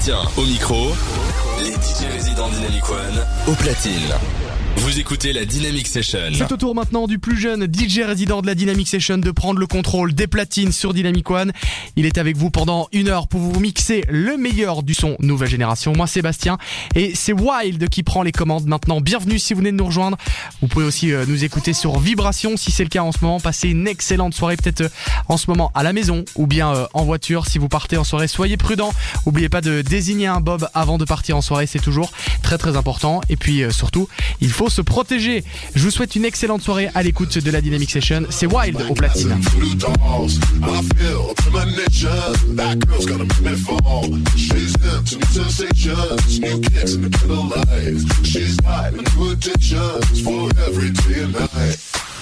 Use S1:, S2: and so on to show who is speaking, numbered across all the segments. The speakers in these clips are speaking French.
S1: Sébastien au micro, les DJ résidents Dynamic au platine. Vous écoutez la Dynamic Session.
S2: C'est au tour maintenant du plus jeune DJ résident de la Dynamic Session de prendre le contrôle des platines sur Dynamic One. Il est avec vous pendant une heure pour vous mixer le meilleur du son nouvelle génération. Moi Sébastien et c'est Wild qui prend les commandes maintenant. Bienvenue si vous venez de nous rejoindre. Vous pouvez aussi euh, nous écouter sur Vibration si c'est le cas en ce moment. Passez une excellente soirée peut-être euh, en ce moment à la maison ou bien euh, en voiture. Si vous partez en soirée, soyez prudents. N'oubliez pas de désigner un Bob avant de partir en soirée. C'est toujours très très important. Et puis surtout, il faut se protéger. Je vous souhaite une excellente soirée à l'écoute de la Dynamic Session. C'est Wild au platine.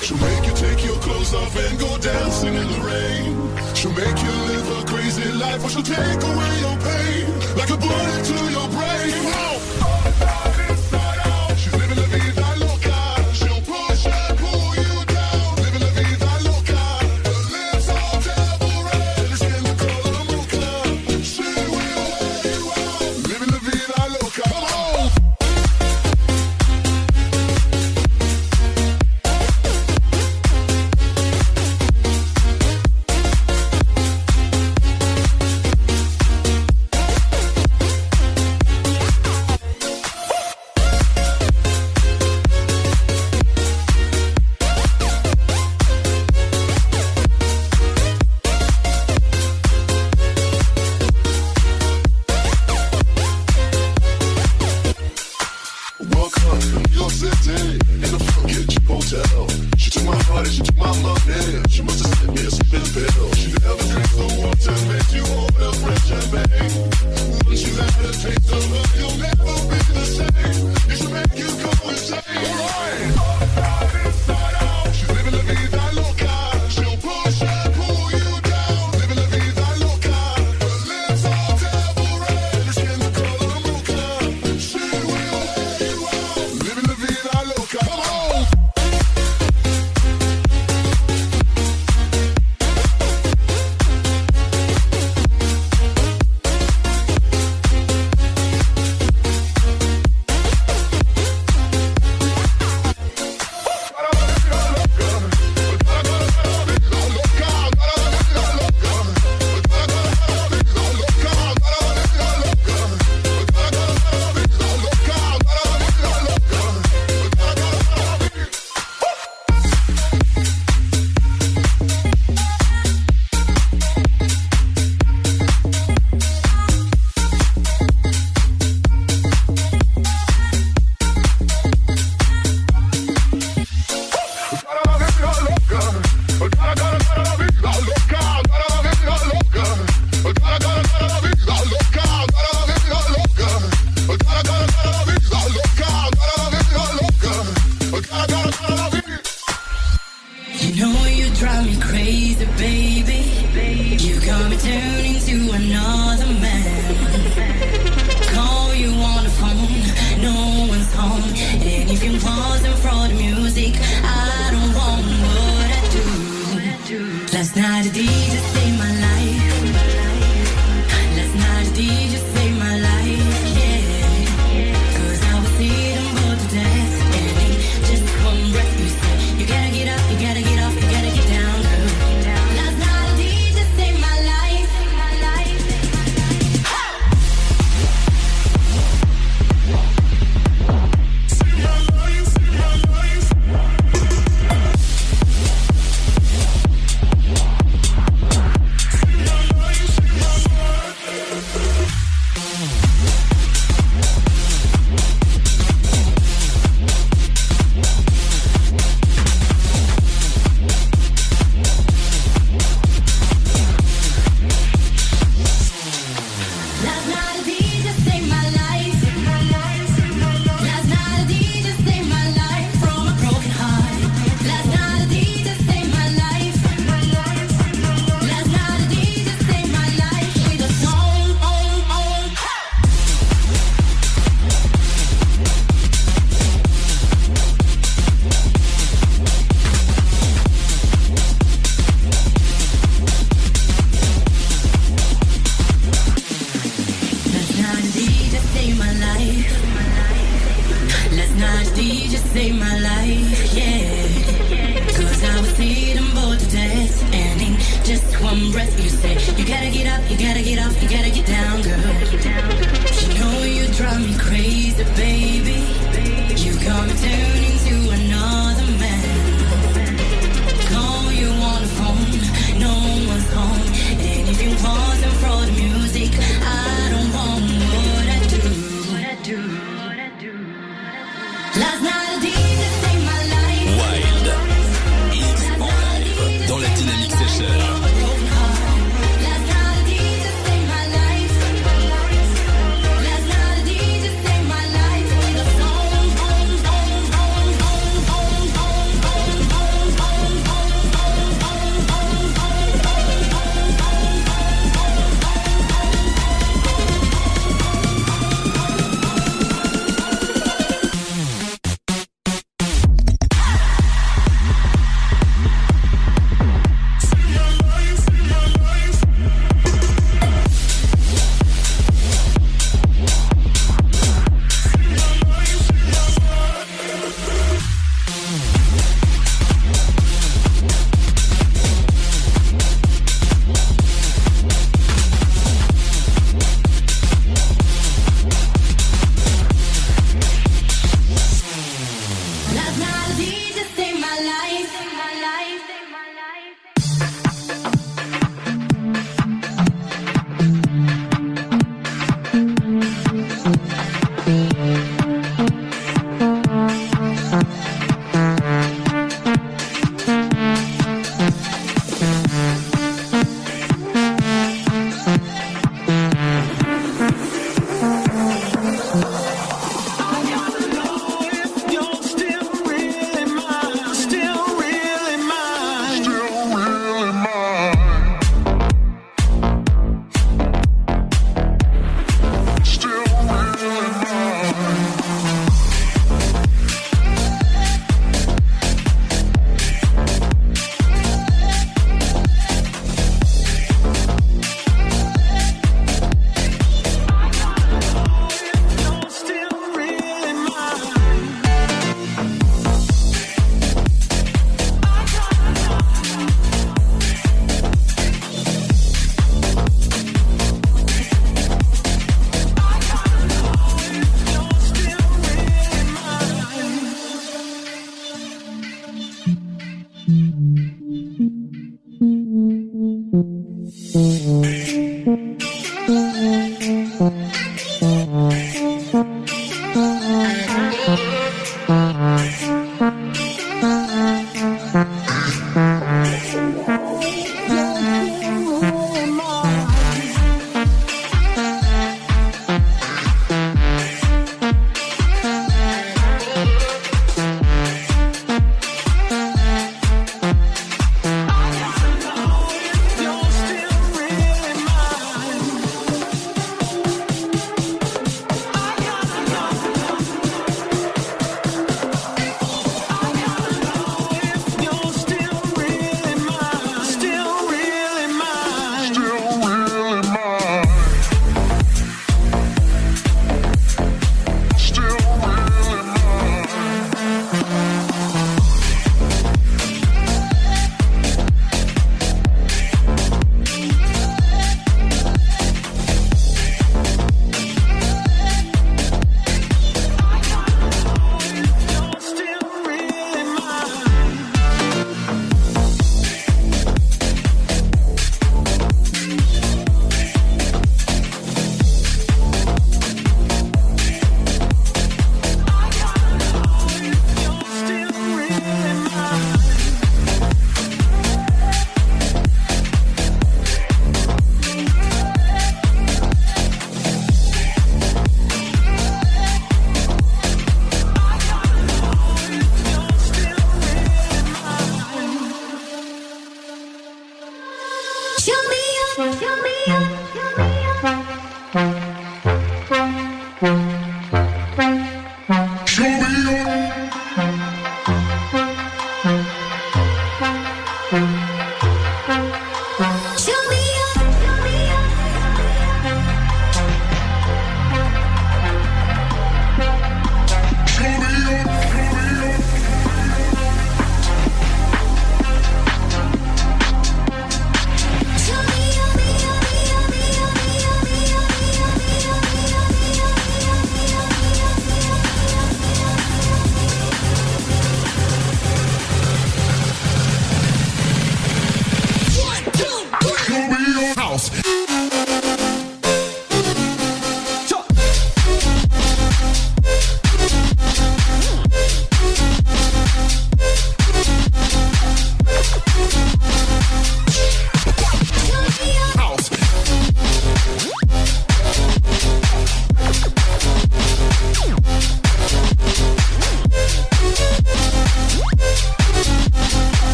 S3: She'll make you take your clothes off and go dancing in the rain. She'll make you live a crazy life, or she'll take away your save my life, yeah. Cause I was eating bored to death, and in just one breath, you said, You gotta get up, you gotta get up, you gotta get down, girl. You know you drive me crazy, baby. You got me turning.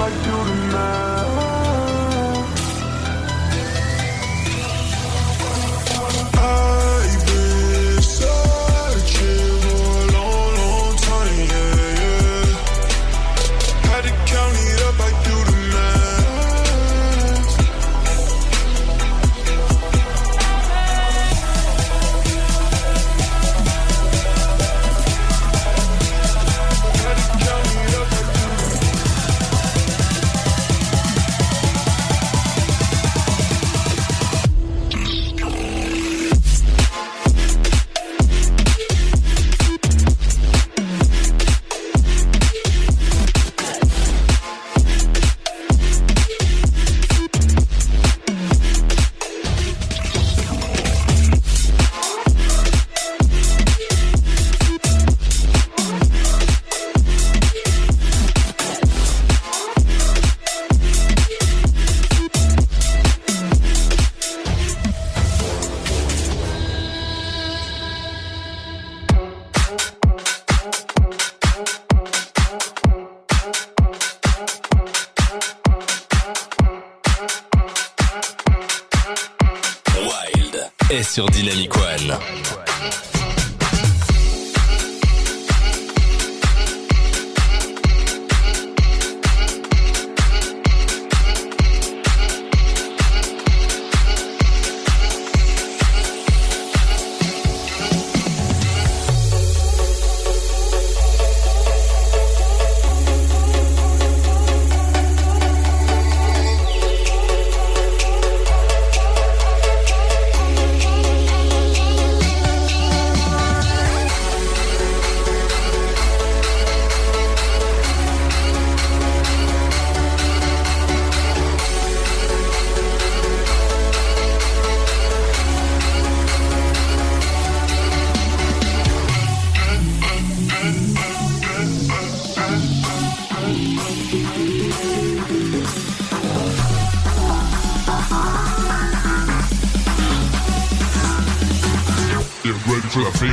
S3: I do the math.
S4: Sur Dynamic One.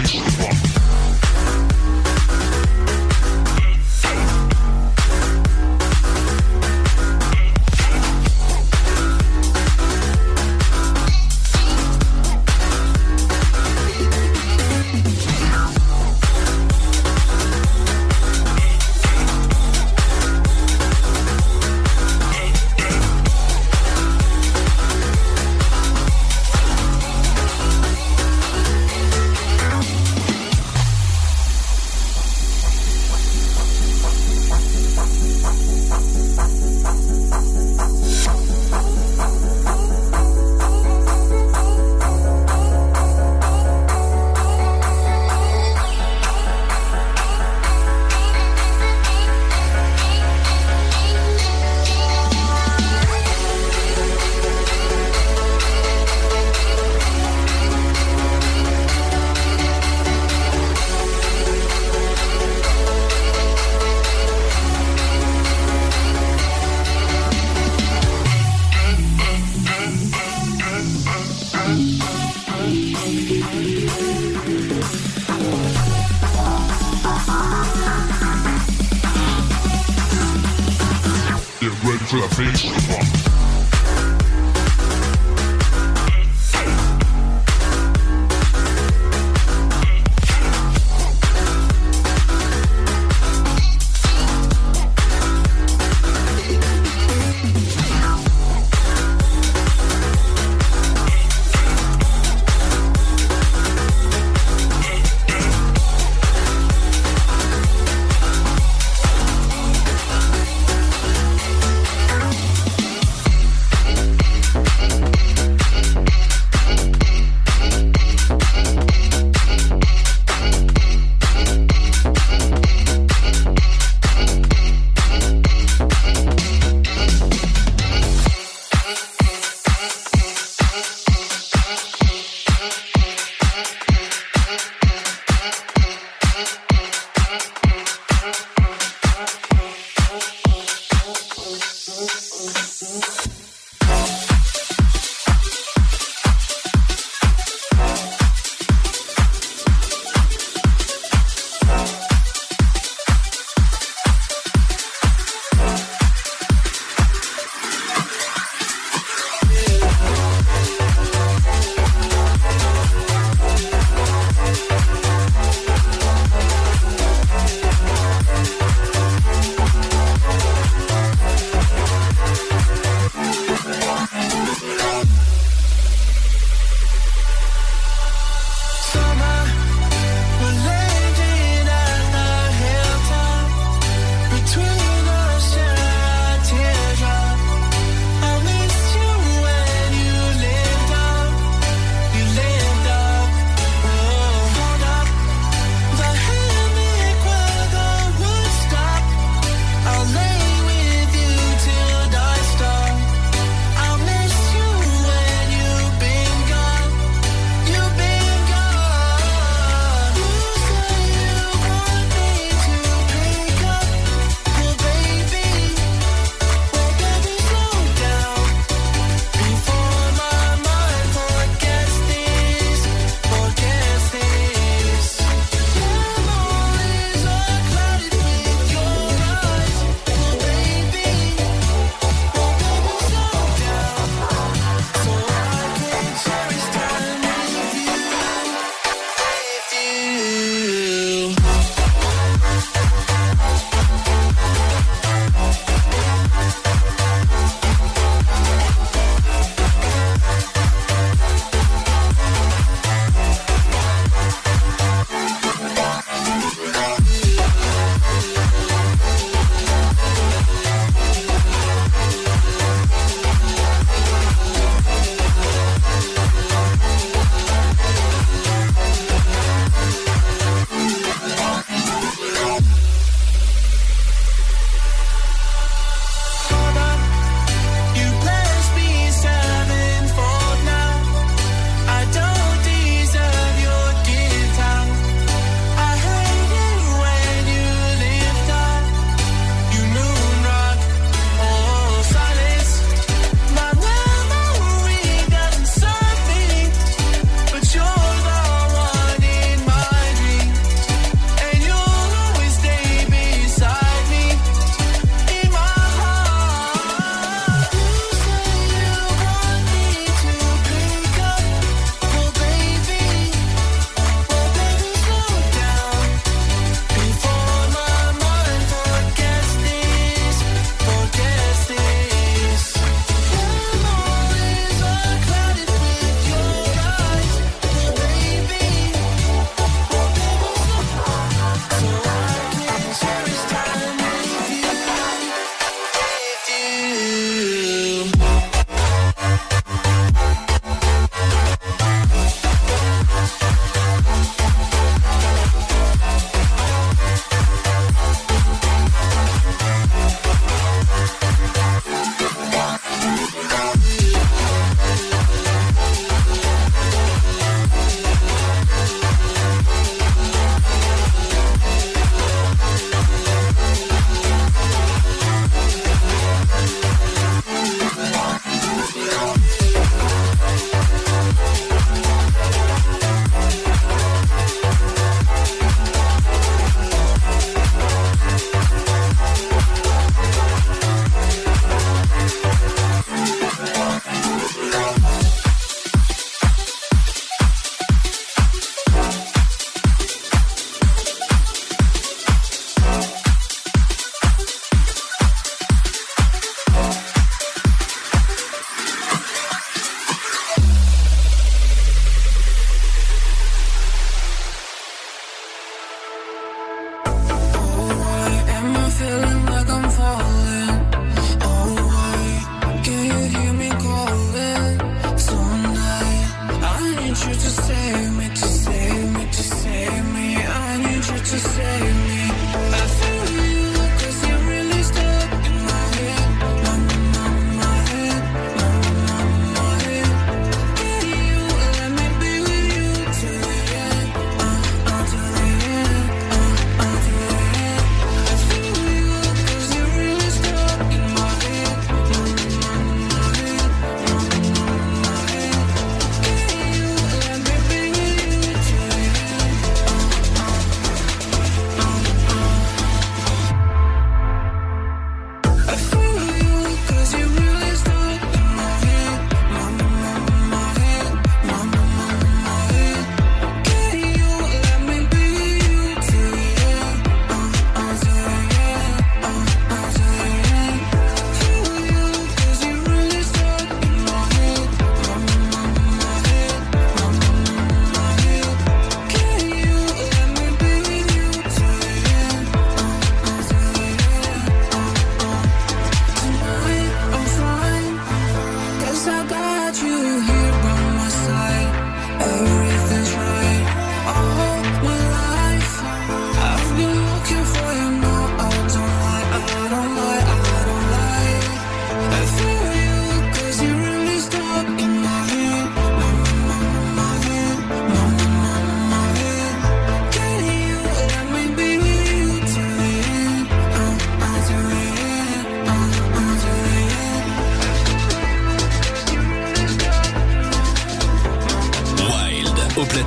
S5: Street.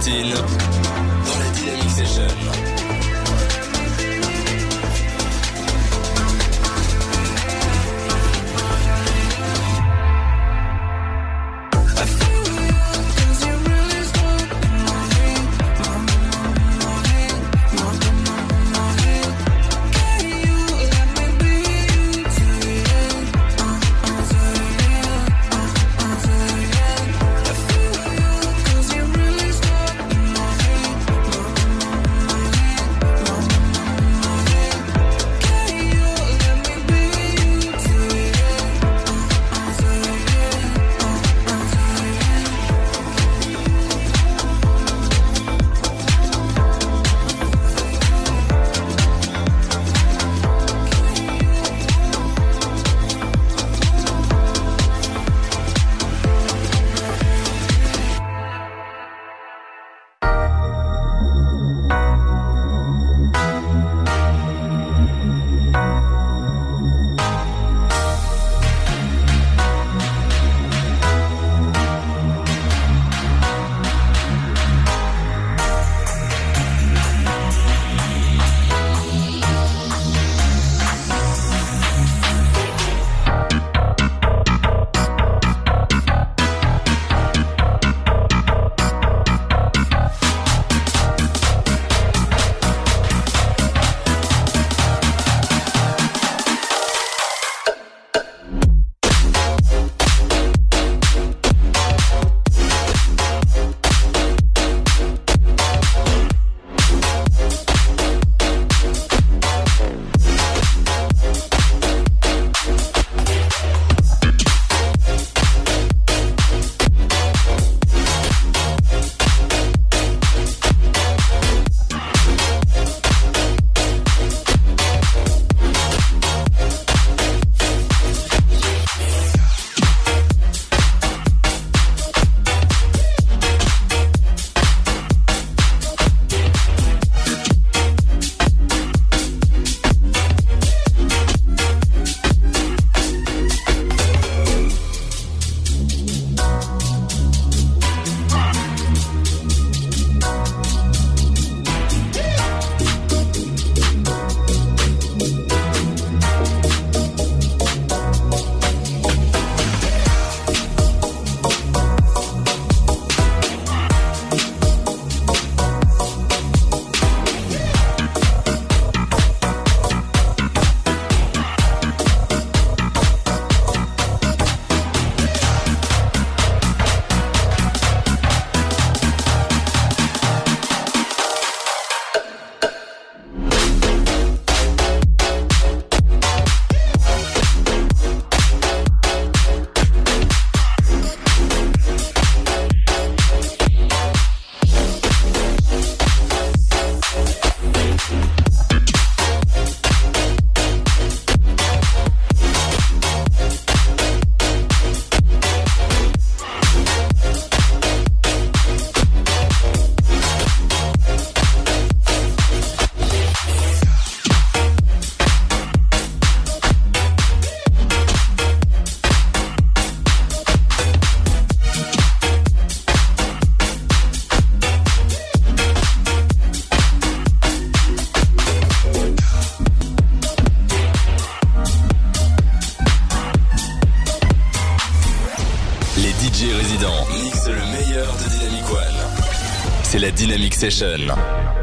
S1: Platine Session.